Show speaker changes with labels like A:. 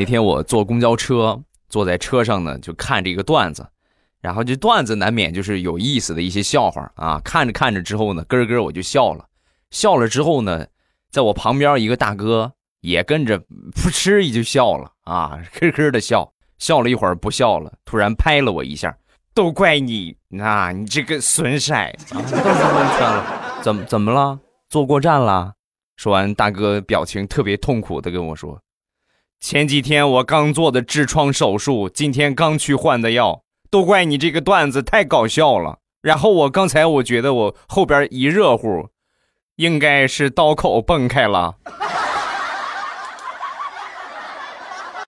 A: 那天我坐公交车，坐在车上呢，就看这个段子，然后这段子难免就是有意思的一些笑话啊。看着看着之后呢，咯咯我就笑了，笑了之后呢，在我旁边一个大哥也跟着噗嗤一就笑了啊，咯咯的笑，笑了一会儿不笑了，突然拍了我一下，都怪你，那你这个损色，怎么怎么了？坐过站了？说完，大哥表情特别痛苦的跟我说。前几天我刚做的痔疮手术，今天刚去换的药，都怪你这个段子太搞笑了。然后我刚才我觉得我后边一热乎，应该是刀口崩开了。